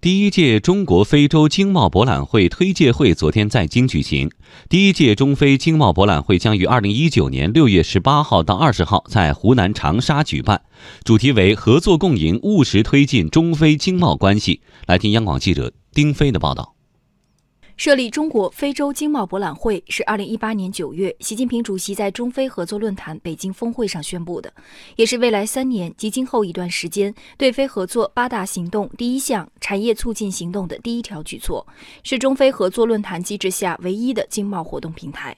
第一届中国非洲经贸博览会推介会昨天在京举行。第一届中非经贸博览会将于二零一九年六月十八号到二十号在湖南长沙举办，主题为“合作共赢，务实推进中非经贸关系”。来听央广记者丁飞的报道。设立中国非洲经贸博览会是二零一八年九月习近平主席在中非合作论坛北京峰会上宣布的，也是未来三年及今后一段时间对非合作八大行动第一项产业促进行动的第一条举措，是中非合作论坛机制下唯一的经贸活动平台。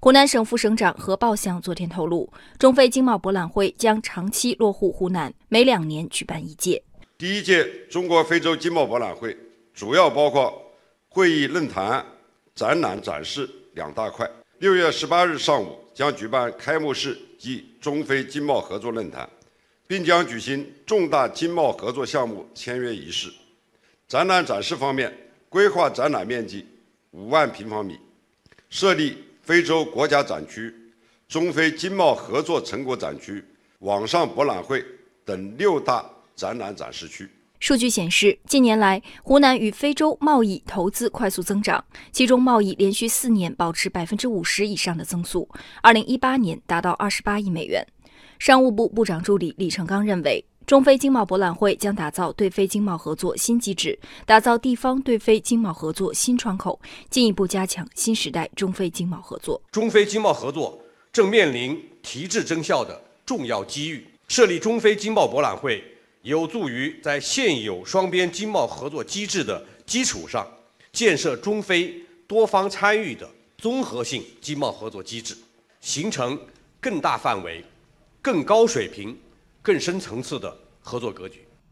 湖南省副省长何报翔昨天透露，中非经贸博览会将长期落户湖南，每两年举办一届。第一届中国非洲经贸博览会主要包括。会议、论坛、展览、展示两大块。六月十八日上午将举办开幕式及中非经贸合作论坛，并将举行重大经贸合作项目签约仪式。展览展示方面，规划展览面积五万平方米，设立非洲国家展区、中非经贸合作成果展区、网上博览会等六大展览展示区。数据显示，近年来湖南与非洲贸易投资快速增长，其中贸易连续四年保持百分之五十以上的增速。二零一八年达到二十八亿美元。商务部部长助理李成刚认为，中非经贸博览会将打造对非经贸合作新机制，打造地方对非经贸合作新窗口，进一步加强新时代中非经贸合作。中非经贸合作正面临提质增效的重要机遇，设立中非经贸博览会。有助于在现有双边经贸合作机制的基础上，建设中非多方参与的综合性经贸合作机制，形成更大范围、更高水平、更深层次的合作格局。